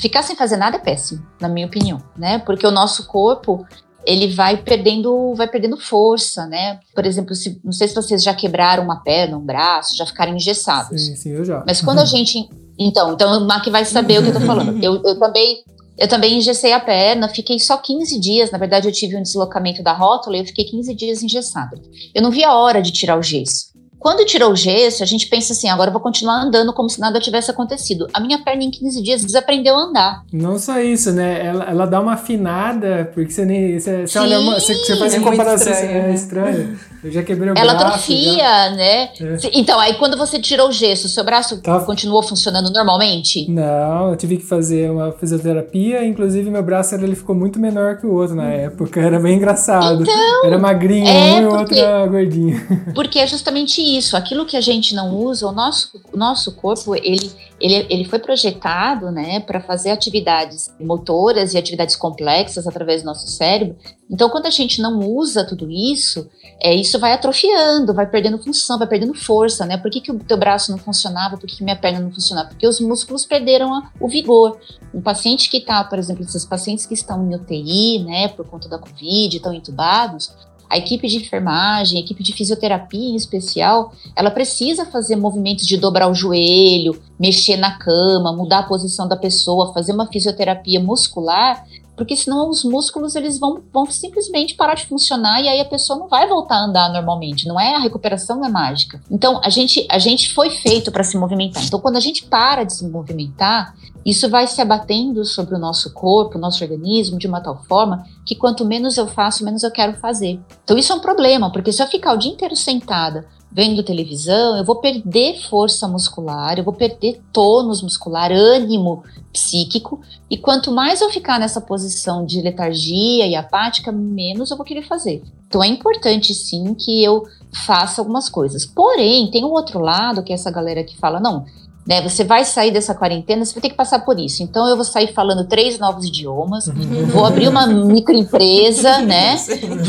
ficar sem fazer nada é péssimo, na minha opinião, né? Porque o nosso corpo ele vai perdendo, vai perdendo força, né? Por exemplo, se, não sei se vocês já quebraram uma perna, um braço, já ficaram engessados. Sim, sim, eu já. Mas quando a gente, então, então o Mac vai saber o que eu tô falando. Eu, eu também eu também engessei a perna, fiquei só 15 dias. Na verdade, eu tive um deslocamento da rótula e eu fiquei 15 dias engessada. Eu não vi a hora de tirar o gesso. Quando tirou o gesso, a gente pensa assim, agora eu vou continuar andando como se nada tivesse acontecido. A minha perna em 15 dias desaprendeu a andar. Não só isso, né? Ela, ela dá uma afinada, porque você nem. Você, você olha uma, você, você faz é comparação. Estranho, é né? estranho. Eu já quebrei o ela braço. Ela atrofia, já. né? É. Então, aí quando você tirou o gesso, seu braço tá. continuou funcionando normalmente? Não, eu tive que fazer uma fisioterapia, inclusive meu braço ele ficou muito menor que o outro na época. Era bem engraçado. Então, era magrinho, é um e o outro era gordinho. Porque é justamente isso. Aquilo que a gente não usa, o nosso, o nosso corpo, ele, ele, ele foi projetado né, para fazer atividades motoras e atividades complexas através do nosso cérebro. Então, quando a gente não usa tudo isso, é, isso vai atrofiando, vai perdendo função, vai perdendo força, né? Por que, que o teu braço não funcionava? Por que, que minha perna não funcionava? Porque os músculos perderam a, o vigor. Um paciente que está, por exemplo, esses pacientes que estão em UTI, né, por conta da Covid, estão entubados, a equipe de enfermagem, a equipe de fisioterapia em especial, ela precisa fazer movimentos de dobrar o joelho, mexer na cama, mudar a posição da pessoa, fazer uma fisioterapia muscular porque senão os músculos eles vão, vão simplesmente parar de funcionar e aí a pessoa não vai voltar a andar normalmente. Não é a recuperação não é mágica. Então a gente a gente foi feito para se movimentar. Então quando a gente para de se movimentar, isso vai se abatendo sobre o nosso corpo, o nosso organismo de uma tal forma que quanto menos eu faço, menos eu quero fazer. Então isso é um problema, porque se eu ficar o dia inteiro sentada vendo televisão, eu vou perder força muscular, eu vou perder tônus muscular, ânimo psíquico, e quanto mais eu ficar nessa posição de letargia e apática, menos eu vou querer fazer. Então é importante sim que eu faça algumas coisas. Porém, tem um outro lado, que é essa galera que fala, não, né? Você vai sair dessa quarentena, você vai ter que passar por isso. Então eu vou sair falando três novos idiomas, vou abrir uma microempresa, né?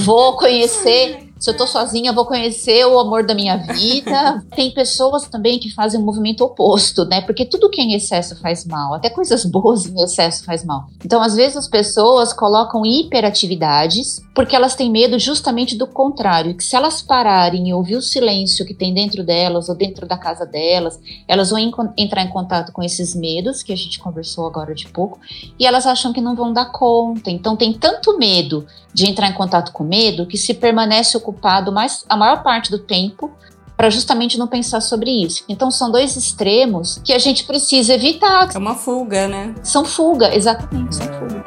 Vou conhecer se eu tô sozinha, vou conhecer o amor da minha vida. Tem pessoas também que fazem um movimento oposto, né? Porque tudo que é em excesso faz mal, até coisas boas em excesso faz mal. Então, às vezes as pessoas colocam hiperatividades porque elas têm medo justamente do contrário, que se elas pararem e ouvir o silêncio que tem dentro delas ou dentro da casa delas, elas vão entrar em contato com esses medos que a gente conversou agora de pouco, e elas acham que não vão dar conta. Então tem tanto medo de entrar em contato com medo que se permanece ocupado mais a maior parte do tempo para justamente não pensar sobre isso. Então são dois extremos que a gente precisa evitar. É uma fuga, né? São fuga, exatamente, são fuga.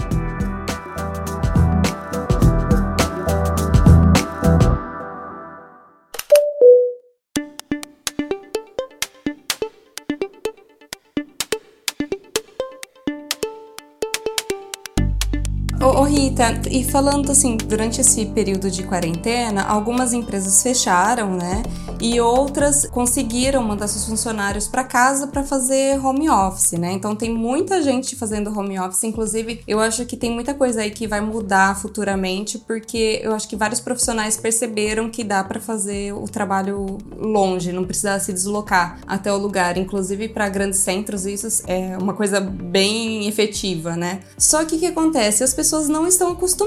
Ô, ô, Rita, e falando assim, durante esse período de quarentena, algumas empresas fecharam, né? E outras conseguiram mandar seus funcionários para casa para fazer home office, né? Então tem muita gente fazendo home office, inclusive eu acho que tem muita coisa aí que vai mudar futuramente, porque eu acho que vários profissionais perceberam que dá para fazer o trabalho longe, não precisa se deslocar até o lugar, inclusive para grandes centros, isso é uma coisa bem efetiva, né? Só que o que acontece? As pessoas não estão acostumadas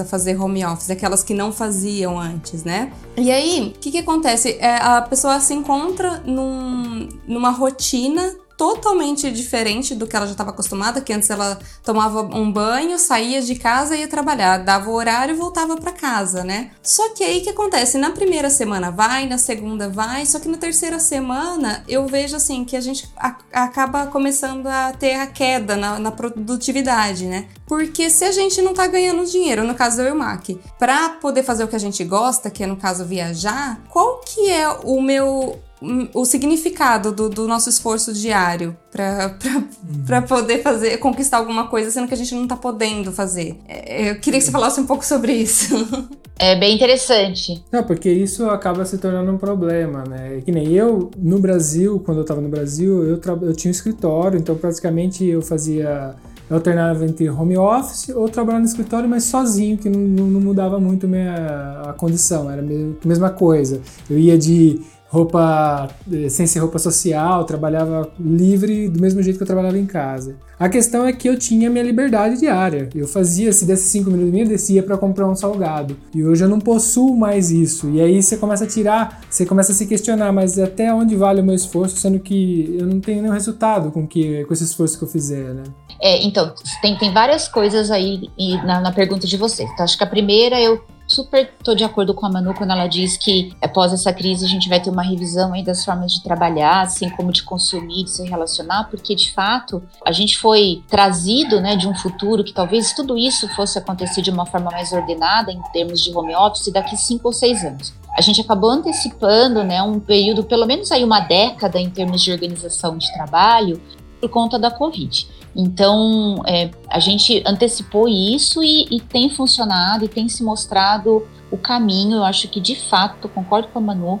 a fazer home office, aquelas que não faziam antes, né? E aí, o que, que acontece? É, a pessoa se encontra num, numa rotina totalmente diferente do que ela já estava acostumada, que antes ela tomava um banho, saía de casa e ia trabalhar, dava o horário e voltava para casa, né? Só que aí que acontece? Na primeira semana vai, na segunda vai, só que na terceira semana eu vejo assim que a gente acaba começando a ter a queda na, na, produtividade, né? Porque se a gente não tá ganhando dinheiro, no caso eu e o Mac, para poder fazer o que a gente gosta, que é no caso viajar, qual que é o meu o significado do, do nosso esforço diário para uhum. poder fazer conquistar alguma coisa, sendo que a gente não está podendo fazer. É, eu queria que você falasse um pouco sobre isso. É bem interessante. Não, porque isso acaba se tornando um problema, né? Que nem eu, no Brasil, quando eu estava no Brasil, eu, eu tinha um escritório, então praticamente eu fazia eu alternava entre home office ou trabalhar no escritório, mas sozinho, que não, não mudava muito minha, a condição, era a mesma coisa. Eu ia de roupa eh, sem ser roupa social, trabalhava livre do mesmo jeito que eu trabalhava em casa. A questão é que eu tinha minha liberdade diária. Eu fazia, se desse 5 minutos eu descia para comprar um salgado. E hoje eu não possuo mais isso. E aí você começa a tirar, você começa a se questionar, mas até onde vale o meu esforço, sendo que eu não tenho nenhum resultado com, que, com esse esforço que eu fizer, né? É, então, tem, tem várias coisas aí na, na pergunta de você. Então, acho que a primeira eu super tô de acordo com a Manu quando ela diz que após essa crise a gente vai ter uma revisão aí das formas de trabalhar, assim como de consumir, de se relacionar, porque de fato a gente foi trazido, né, de um futuro que talvez tudo isso fosse acontecer de uma forma mais ordenada em termos de home office daqui cinco ou seis anos. A gente acabou antecipando, né, um período, pelo menos aí uma década em termos de organização de trabalho por conta da Covid. Então, é, a gente antecipou isso e, e, tem funcionado e tem se mostrado o caminho. Eu acho que, de fato, concordo com a Manu,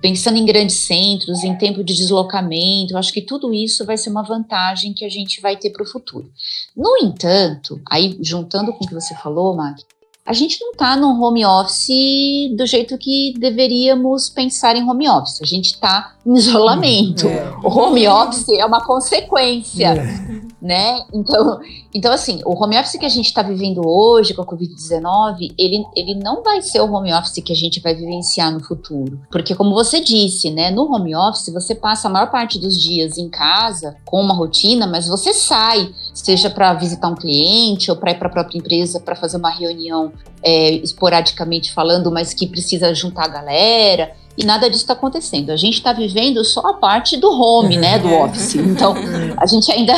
pensando em grandes centros, em tempo de deslocamento, eu acho que tudo isso vai ser uma vantagem que a gente vai ter para o futuro. No entanto, aí juntando com o que você falou, Mac, a gente não está num home office do jeito que deveríamos pensar em home office. A gente está em isolamento. É. O home office é uma consequência. É né? Então, então, assim, o home office que a gente está vivendo hoje com a Covid-19, ele, ele não vai ser o home office que a gente vai vivenciar no futuro. Porque, como você disse, né, no home office você passa a maior parte dos dias em casa com uma rotina, mas você sai, seja para visitar um cliente ou para ir para a própria empresa para fazer uma reunião é, esporadicamente falando, mas que precisa juntar a galera e nada disso está acontecendo. A gente está vivendo só a parte do home, né, do office. Então, a gente ainda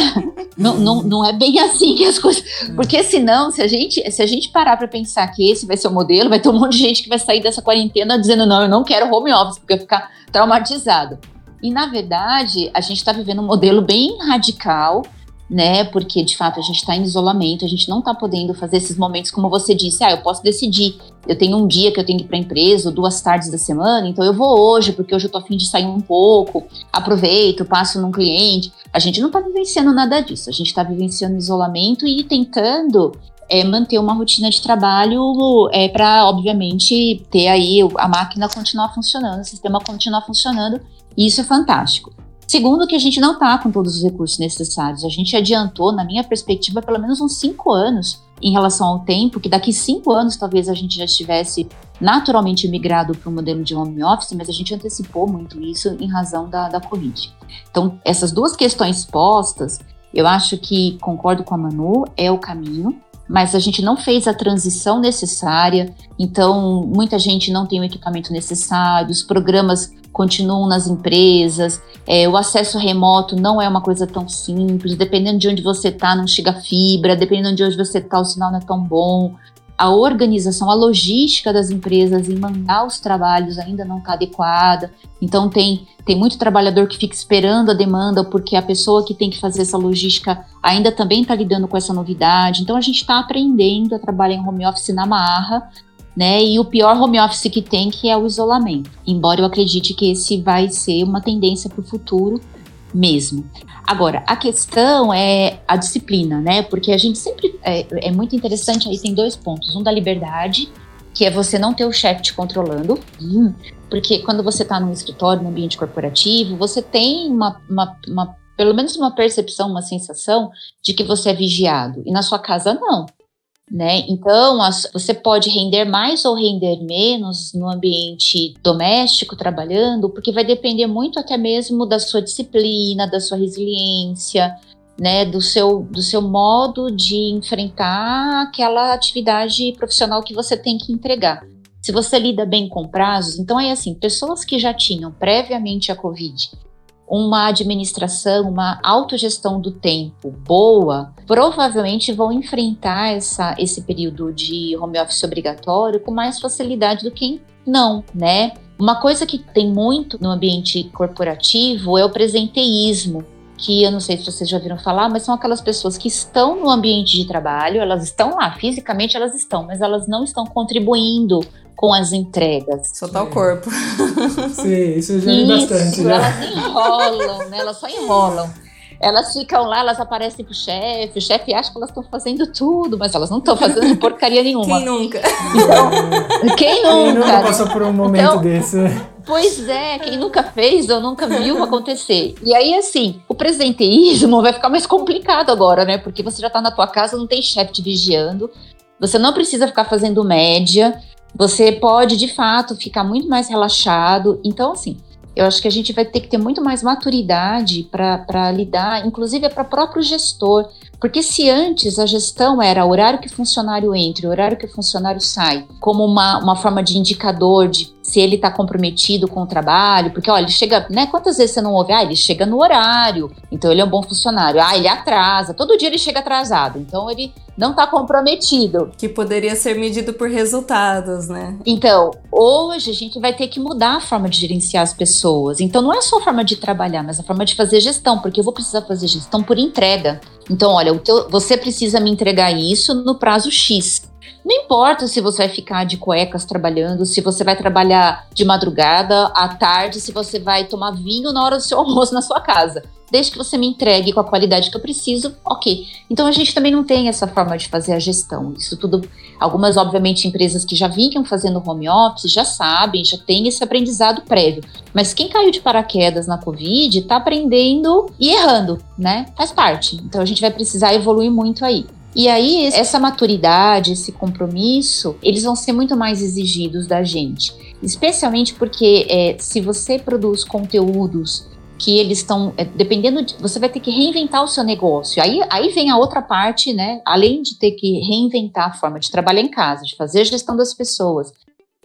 não, não, não é bem assim que as coisas. Porque senão, se a gente, se a gente parar para pensar que esse vai ser o modelo, vai ter um monte de gente que vai sair dessa quarentena dizendo: não, eu não quero home office, porque eu ficar traumatizado. E na verdade, a gente está vivendo um modelo bem radical né? Porque de fato a gente está em isolamento, a gente não está podendo fazer esses momentos como você disse. Ah, eu posso decidir. Eu tenho um dia que eu tenho que ir para a empresa, ou duas tardes da semana, então eu vou hoje porque hoje eu tô afim de sair um pouco. Aproveito, passo num cliente. A gente não está vivenciando nada disso. A gente está vivenciando isolamento e tentando é, manter uma rotina de trabalho é, para, obviamente, ter aí a máquina continuar funcionando, o sistema continuar funcionando. E isso é fantástico. Segundo, que a gente não está com todos os recursos necessários. A gente adiantou, na minha perspectiva, pelo menos uns cinco anos em relação ao tempo, que daqui cinco anos talvez a gente já estivesse naturalmente migrado para o modelo de home office, mas a gente antecipou muito isso em razão da, da Covid. Então, essas duas questões postas, eu acho que concordo com a Manu, é o caminho mas a gente não fez a transição necessária, então muita gente não tem o equipamento necessário, os programas continuam nas empresas, é, o acesso remoto não é uma coisa tão simples, dependendo de onde você está, não chega fibra, dependendo de onde você está, o sinal não é tão bom a organização, a logística das empresas em mandar os trabalhos ainda não está adequada. Então tem, tem muito trabalhador que fica esperando a demanda porque a pessoa que tem que fazer essa logística ainda também está lidando com essa novidade. Então a gente está aprendendo a trabalhar em home office na marra, né? E o pior home office que tem que é o isolamento. Embora eu acredite que esse vai ser uma tendência para o futuro mesmo. Agora, a questão é a disciplina, né? Porque a gente sempre. É, é muito interessante, aí tem dois pontos. Um da liberdade, que é você não ter o chefe te controlando. Porque quando você está num escritório, num ambiente corporativo, você tem uma, uma, uma, pelo menos uma percepção, uma sensação de que você é vigiado. E na sua casa, não né? Então, as, você pode render mais ou render menos no ambiente doméstico, trabalhando, porque vai depender muito até mesmo da sua disciplina, da sua resiliência, né? Do seu, do seu modo de enfrentar aquela atividade profissional que você tem que entregar. Se você lida bem com prazos, então é assim, pessoas que já tinham previamente a Covid uma administração, uma autogestão do tempo boa, provavelmente vão enfrentar essa, esse período de home office obrigatório com mais facilidade do que não, né? Uma coisa que tem muito no ambiente corporativo é o presenteísmo, que eu não sei se vocês já viram falar, mas são aquelas pessoas que estão no ambiente de trabalho, elas estão lá, fisicamente elas estão, mas elas não estão contribuindo com as entregas. Soltar o corpo. Sim, isso já é bastante. Já. Elas enrolam, né? Elas só enrolam. Elas ficam lá, elas aparecem pro chefe, o chefe acha que elas estão fazendo tudo, mas elas não estão fazendo porcaria nenhuma. Quem nunca? Então, quem nunca? Quem nunca passou por um momento então, desse? Pois é, quem nunca fez ou nunca viu acontecer. E aí, assim, o presenteísmo vai ficar mais complicado agora, né? Porque você já tá na tua casa, não tem chefe te vigiando, você não precisa ficar fazendo média, você pode, de fato, ficar muito mais relaxado. Então, assim, eu acho que a gente vai ter que ter muito mais maturidade para lidar, inclusive para o próprio gestor. Porque se antes a gestão era horário que o funcionário entra, horário que o funcionário sai, como uma, uma forma de indicador de se ele está comprometido com o trabalho, porque olha, ele chega, né? Quantas vezes você não ouve? Ah, ele chega no horário, então ele é um bom funcionário. Ah, ele atrasa, todo dia ele chega atrasado, então ele não está comprometido. Que poderia ser medido por resultados, né? Então, hoje a gente vai ter que mudar a forma de gerenciar as pessoas. Então, não é só a forma de trabalhar, mas a forma de fazer gestão, porque eu vou precisar fazer gestão por entrega. Então, olha, teu, você precisa me entregar isso no prazo X. Não importa se você vai ficar de cuecas trabalhando, se você vai trabalhar de madrugada, à tarde, se você vai tomar vinho na hora do seu almoço na sua casa. Desde que você me entregue com a qualidade que eu preciso, ok. Então a gente também não tem essa forma de fazer a gestão. Isso tudo, algumas, obviamente, empresas que já vinham fazendo home office já sabem, já tem esse aprendizado prévio. Mas quem caiu de paraquedas na Covid está aprendendo e errando, né? Faz parte. Então a gente vai precisar evoluir muito aí. E aí, essa maturidade, esse compromisso, eles vão ser muito mais exigidos da gente. Especialmente porque é, se você produz conteúdos que eles estão, é, dependendo, de, você vai ter que reinventar o seu negócio. Aí, aí vem a outra parte, né? Além de ter que reinventar a forma de trabalhar em casa, de fazer a gestão das pessoas,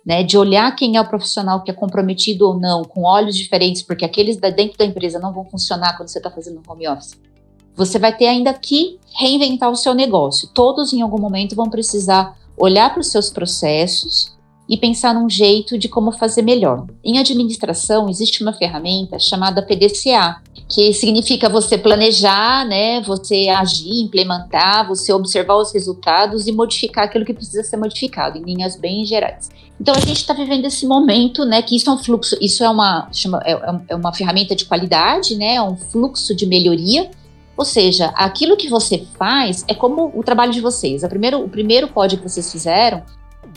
né? De olhar quem é o profissional que é comprometido ou não, com olhos diferentes, porque aqueles da dentro da empresa não vão funcionar quando você está fazendo home office. Você vai ter ainda que reinventar o seu negócio. Todos, em algum momento, vão precisar olhar para os seus processos e pensar num jeito de como fazer melhor. Em administração existe uma ferramenta chamada PDCA, que significa você planejar, né, você agir, implementar, você observar os resultados e modificar aquilo que precisa ser modificado, em linhas bem gerais. Então a gente está vivendo esse momento, né, que isso é um fluxo, isso é uma, chama, é, é, é uma ferramenta de qualidade, né, é um fluxo de melhoria. Ou seja, aquilo que você faz é como o trabalho de vocês. O primeiro, o primeiro código que vocês fizeram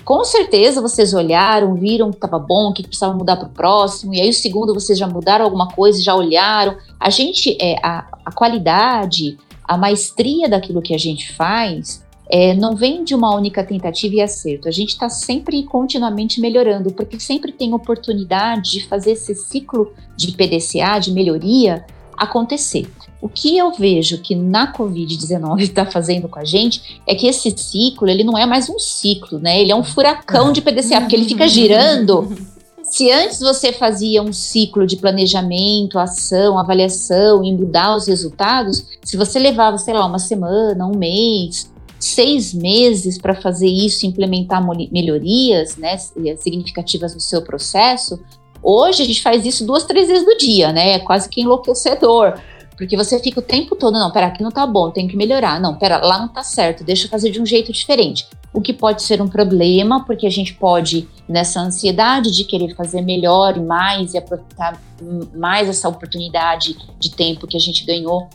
com certeza vocês olharam, viram que estava bom, que precisava mudar para o próximo, e aí o segundo vocês já mudaram alguma coisa, já olharam. A gente, é, a, a qualidade, a maestria daquilo que a gente faz, é, não vem de uma única tentativa e acerto. A gente está sempre continuamente melhorando, porque sempre tem oportunidade de fazer esse ciclo de PDCA, de melhoria, acontecer. O que eu vejo que na Covid-19 está fazendo com a gente é que esse ciclo, ele não é mais um ciclo, né? Ele é um furacão de PDCA, porque ele fica girando. Se antes você fazia um ciclo de planejamento, ação, avaliação e mudar os resultados, se você levava, sei lá, uma semana, um mês, seis meses para fazer isso, implementar melhorias né, significativas no seu processo, hoje a gente faz isso duas, três vezes no dia, né? É quase que enlouquecedor. Porque você fica o tempo todo, não, pera, aqui não tá bom, tem que melhorar. Não, pera, lá não tá certo, deixa eu fazer de um jeito diferente. O que pode ser um problema, porque a gente pode, nessa ansiedade de querer fazer melhor e mais e aproveitar mais essa oportunidade de tempo que a gente ganhou,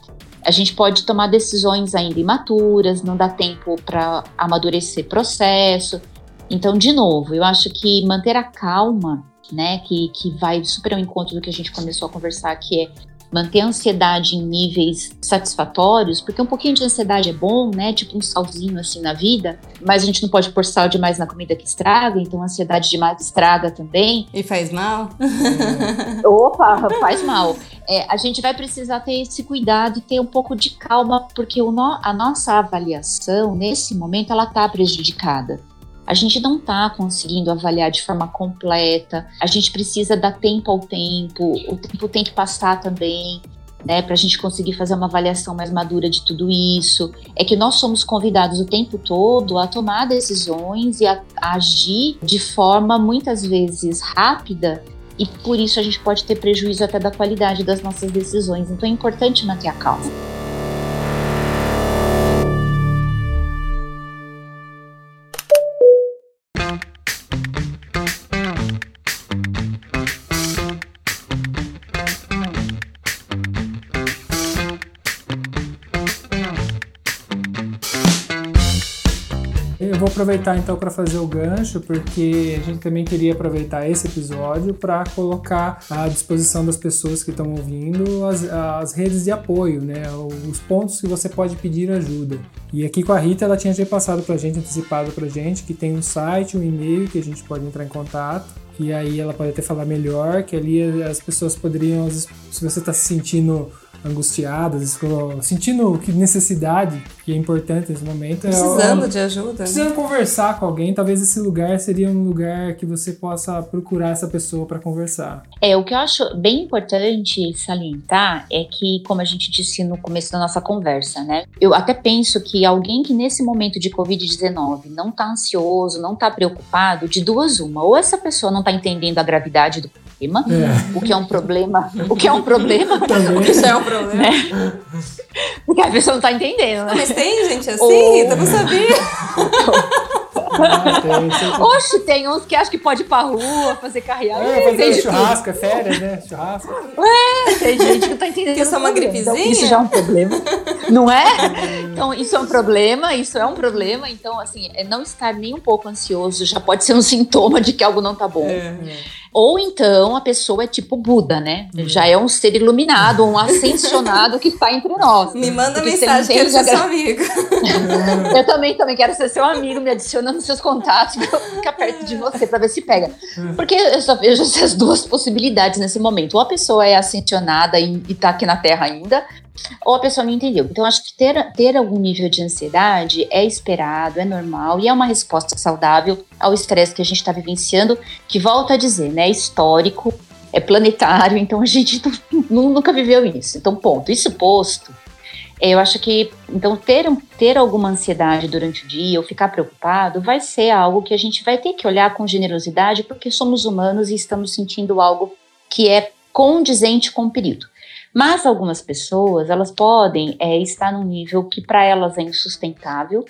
a gente pode tomar decisões ainda imaturas, não dá tempo para amadurecer processo. Então, de novo, eu acho que manter a calma, né, que, que vai super ao encontro do que a gente começou a conversar, que é manter a ansiedade em níveis satisfatórios, porque um pouquinho de ansiedade é bom, né? Tipo um salzinho assim na vida, mas a gente não pode pôr sal demais na comida que estraga, então a ansiedade demais estraga também. E faz mal? Opa, faz mal. É, a gente vai precisar ter esse cuidado e ter um pouco de calma, porque o no, a nossa avaliação, nesse momento, ela está prejudicada a gente não está conseguindo avaliar de forma completa, a gente precisa dar tempo ao tempo, o tempo tem que passar também. Né, para a gente conseguir fazer uma avaliação mais madura de tudo isso, é que nós somos convidados o tempo todo a tomar decisões e a, a agir de forma muitas vezes rápida e por isso a gente pode ter prejuízo até da qualidade das nossas decisões. Então é importante manter a calma. Aproveitar então para fazer o gancho, porque a gente também queria aproveitar esse episódio para colocar à disposição das pessoas que estão ouvindo as, as redes de apoio, né? Os pontos que você pode pedir ajuda. E aqui com a Rita, ela tinha passado para a gente, antecipado para a gente, que tem um site, um e-mail que a gente pode entrar em contato. E aí ela pode até falar melhor, que ali as pessoas poderiam, se você está se sentindo angustiadas, sentindo que necessidade, que é importante nesse momento. É Precisando é, de ajuda. Né? Precisando né? conversar com alguém, talvez esse lugar seria um lugar que você possa procurar essa pessoa para conversar. É, o que eu acho bem importante salientar é que, como a gente disse no começo da nossa conversa, né? Eu até penso que alguém que nesse momento de Covid-19 não está ansioso, não está preocupado, de duas uma, ou essa pessoa não está entendendo a gravidade do é. o que é um problema, o que é um problema, Também. isso é um problema, né? Porque a pessoa não tá entendendo, né? Mas tem gente assim, Ou... Rita, não sabia. Ah, tem, Oxe, tem uns que acham que pode ir pra rua, fazer carreira. É, fazer churrasco, é férias, né? Churrasco. Tem gente que tá entendendo. Que isso é uma problema. Então, gripezinha? isso já é um problema. Não é? Então, isso é um problema, isso é um problema. Então, assim, é não estar nem um pouco ansioso já pode ser um sintoma de que algo não tá bom. É. Ou então a pessoa é tipo Buda, né? Já é um ser iluminado, um ascensionado que está entre nós. Me manda Porque mensagem, quero ser seu amigo. Eu também, também quero ser seu amigo, me adiciona nos seus contatos pra eu ficar perto de você pra ver se pega. Porque eu só vejo essas duas possibilidades nesse momento. Ou a pessoa é ascensionada e, e tá aqui na Terra ainda, ou a pessoa não entendeu. Então, acho que ter, ter algum nível de ansiedade é esperado, é normal e é uma resposta saudável ao estresse que a gente está vivenciando, que volta a dizer, né? É histórico, é planetário, então a gente nu- nunca viveu isso. Então, ponto. Isso posto, eu acho que então ter, ter alguma ansiedade durante o dia ou ficar preocupado vai ser algo que a gente vai ter que olhar com generosidade porque somos humanos e estamos sentindo algo que é condizente com o período. Mas algumas pessoas elas podem é, estar num nível que para elas é insustentável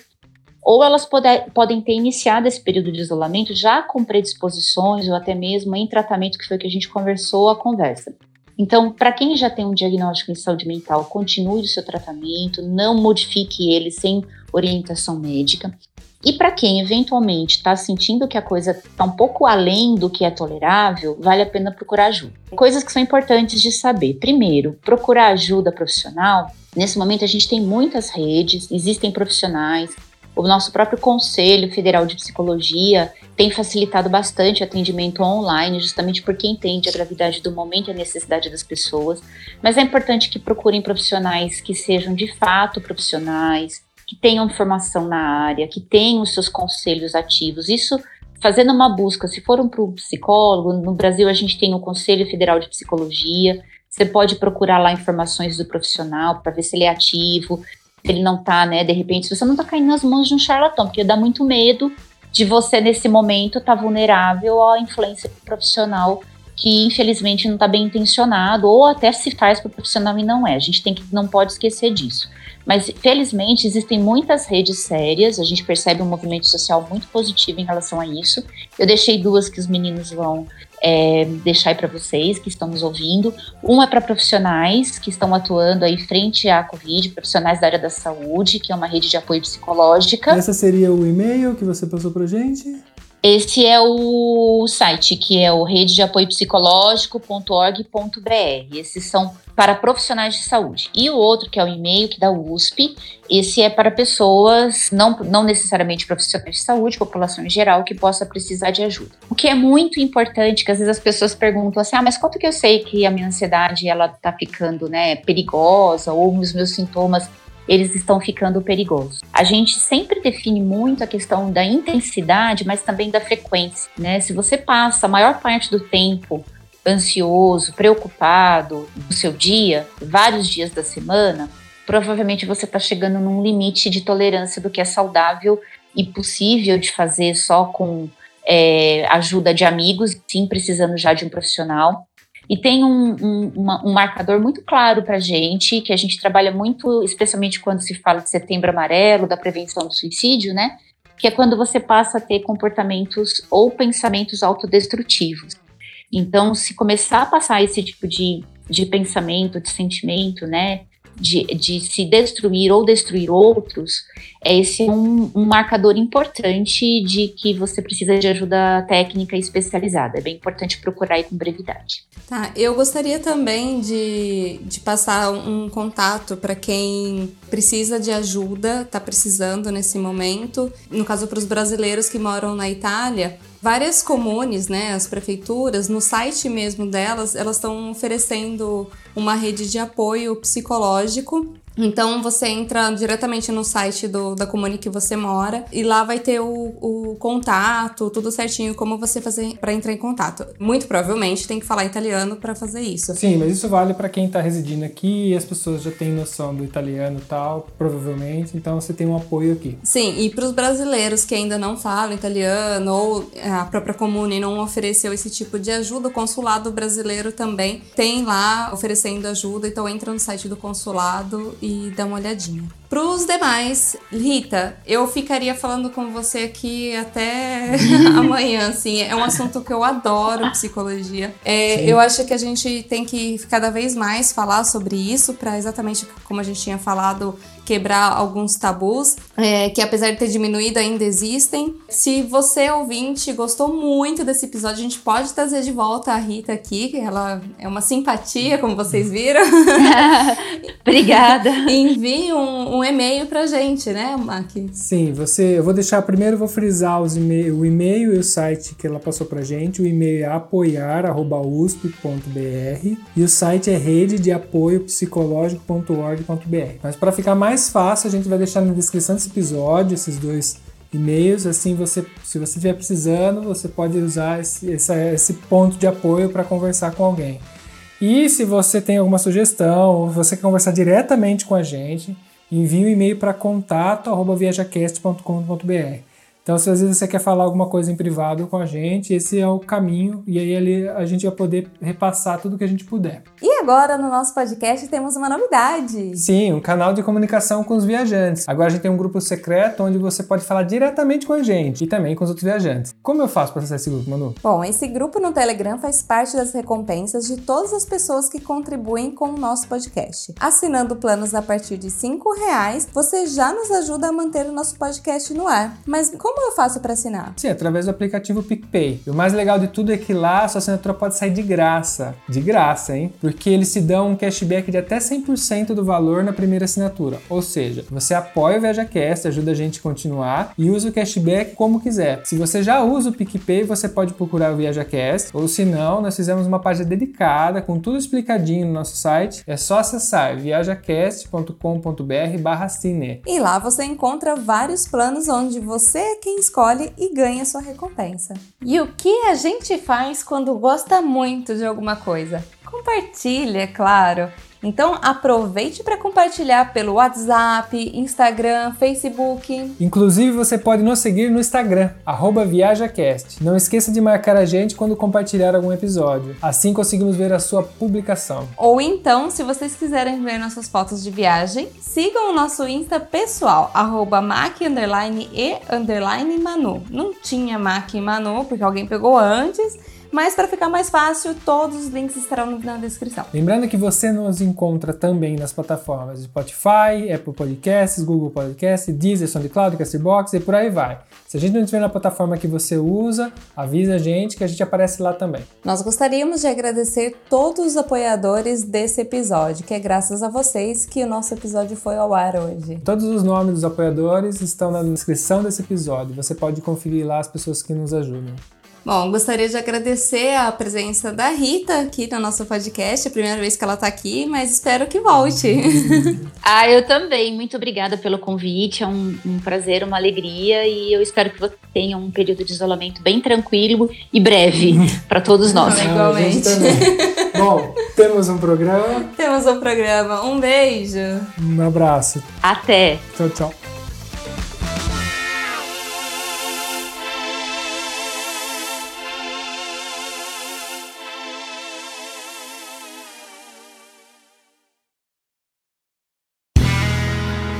ou elas pode- podem ter iniciado esse período de isolamento já com predisposições ou até mesmo em tratamento que foi que a gente conversou a conversa. Então, para quem já tem um diagnóstico em saúde mental, continue o seu tratamento, não modifique ele sem orientação médica. E para quem eventualmente está sentindo que a coisa está um pouco além do que é tolerável, vale a pena procurar ajuda. Coisas que são importantes de saber. Primeiro, procurar ajuda profissional. Nesse momento, a gente tem muitas redes, existem profissionais. O nosso próprio Conselho Federal de Psicologia tem facilitado bastante o atendimento online, justamente porque entende a gravidade do momento e a necessidade das pessoas. Mas é importante que procurem profissionais que sejam de fato profissionais, que tenham formação na área, que tenham os seus conselhos ativos. Isso fazendo uma busca, se for um pro psicólogo, no Brasil a gente tem o Conselho Federal de Psicologia, você pode procurar lá informações do profissional para ver se ele é ativo, se ele não tá, né, de repente, se você não tá caindo nas mãos de um charlatão, porque dá muito medo de você nesse momento estar tá vulnerável à influência profissional que infelizmente não está bem intencionado ou até se faz para o profissional e não é. A gente tem que não pode esquecer disso. Mas felizmente existem muitas redes sérias, a gente percebe um movimento social muito positivo em relação a isso. Eu deixei duas que os meninos vão é, deixar aí para vocês que estão nos ouvindo. Um é para profissionais que estão atuando aí frente à Covid, profissionais da área da saúde, que é uma rede de apoio psicológica. Essa seria o e-mail que você passou pra gente? Esse é o site, que é o rede de apoio psicológico.org.br. Esses são para profissionais de saúde. E o outro, que é o e-mail que da USP, esse é para pessoas, não, não necessariamente profissionais de saúde, população em geral, que possa precisar de ajuda. O que é muito importante, que às vezes as pessoas perguntam assim, ah, mas quanto que eu sei que a minha ansiedade, ela tá ficando, né, perigosa, ou os meus sintomas eles estão ficando perigosos. A gente sempre define muito a questão da intensidade, mas também da frequência, né? Se você passa a maior parte do tempo ansioso, preocupado no seu dia, vários dias da semana, provavelmente você está chegando num limite de tolerância do que é saudável e possível de fazer só com é, ajuda de amigos, sim, precisando já de um profissional. E tem um, um, uma, um marcador muito claro para a gente, que a gente trabalha muito, especialmente quando se fala de setembro amarelo, da prevenção do suicídio, né? Que é quando você passa a ter comportamentos ou pensamentos autodestrutivos. Então, se começar a passar esse tipo de, de pensamento, de sentimento, né? De, de se destruir ou destruir outros, esse é um, um marcador importante de que você precisa de ajuda técnica especializada. É bem importante procurar aí com brevidade. Tá, eu gostaria também de, de passar um contato para quem precisa de ajuda, está precisando nesse momento. No caso, para os brasileiros que moram na Itália, várias comunes, né, as prefeituras, no site mesmo delas, elas estão oferecendo uma rede de apoio psicológico então você entra diretamente no site do, da comune que você mora e lá vai ter o, o contato, tudo certinho, como você fazer para entrar em contato. Muito provavelmente tem que falar italiano para fazer isso. Sim, mas isso vale para quem tá residindo aqui e as pessoas já têm noção do italiano e tal, provavelmente, então você tem um apoio aqui. Sim, e para os brasileiros que ainda não falam italiano ou a própria comune não ofereceu esse tipo de ajuda, o consulado brasileiro também tem lá oferecendo ajuda, então entra no site do consulado e dar uma olhadinha. Para os demais, Rita, eu ficaria falando com você aqui até amanhã, assim. É um assunto que eu adoro, psicologia. É, eu acho que a gente tem que cada vez mais falar sobre isso, para exatamente como a gente tinha falado, quebrar alguns tabus, é, que apesar de ter diminuído, ainda existem. Se você, ouvinte, gostou muito desse episódio, a gente pode trazer de volta a Rita aqui, que ela é uma simpatia, como vocês viram. Obrigada. Envie um, um e-mail pra gente, né, Mac? Sim, você. Eu vou deixar primeiro, eu vou frisar os e o e-mail e o site que ela passou pra gente. O e-mail é apoiar.usp.br e o site é rede de apoio psicológico.org.br. Mas para ficar mais mais fácil, a gente vai deixar na descrição desse episódio esses dois e-mails. Assim, você, se você estiver precisando, você pode usar esse, esse, esse ponto de apoio para conversar com alguém. E se você tem alguma sugestão, você quer conversar diretamente com a gente, envie um e-mail para contato@viajacast.com.br. Então, se às vezes você quer falar alguma coisa em privado com a gente, esse é o caminho e aí ali a gente vai poder repassar tudo que a gente puder. E agora no nosso podcast temos uma novidade. Sim, um canal de comunicação com os viajantes. Agora a gente tem um grupo secreto onde você pode falar diretamente com a gente e também com os outros viajantes. Como eu faço para acessar esse grupo, Manu? Bom, esse grupo no Telegram faz parte das recompensas de todas as pessoas que contribuem com o nosso podcast. Assinando planos a partir de R$ reais, você já nos ajuda a manter o nosso podcast no ar. Mas como como eu faço para assinar? Sim, através do aplicativo PicPay. E o mais legal de tudo é que lá a sua assinatura pode sair de graça. De graça, hein? Porque eles se dão um cashback de até 100% do valor na primeira assinatura. Ou seja, você apoia o ViajaCast, ajuda a gente a continuar e usa o cashback como quiser. Se você já usa o PicPay, você pode procurar o ViajaCast. Ou se não, nós fizemos uma página dedicada com tudo explicadinho no nosso site. É só acessar viajacast.com.br barra cine. E lá você encontra vários planos onde você quem escolhe e ganha sua recompensa. E o que a gente faz quando gosta muito de alguma coisa? Compartilha, é claro. Então aproveite para compartilhar pelo WhatsApp, Instagram, Facebook. Inclusive você pode nos seguir no Instagram, ViajaCast. Não esqueça de marcar a gente quando compartilhar algum episódio. Assim conseguimos ver a sua publicação. Ou então, se vocês quiserem ver nossas fotos de viagem, sigam o nosso Insta pessoal, arroba Mac e Manu. Não tinha Mac e Manu, porque alguém pegou antes mas para ficar mais fácil, todos os links estarão na descrição. Lembrando que você nos encontra também nas plataformas Spotify, Apple Podcasts, Google Podcasts, Deezer, SoundCloud, Castbox e por aí vai. Se a gente não estiver na plataforma que você usa, avisa a gente que a gente aparece lá também. Nós gostaríamos de agradecer todos os apoiadores desse episódio, que é graças a vocês que o nosso episódio foi ao ar hoje. Todos os nomes dos apoiadores estão na descrição desse episódio. Você pode conferir lá as pessoas que nos ajudam. Bom, gostaria de agradecer a presença da Rita aqui no nosso podcast, é a primeira vez que ela está aqui, mas espero que volte. ah, eu também. Muito obrigada pelo convite, é um, um prazer, uma alegria e eu espero que você tenha um período de isolamento bem tranquilo e breve para todos nós. Ah, igualmente. Bom, temos um programa. Temos um programa. Um beijo. Um abraço. Até. Tchau, tchau.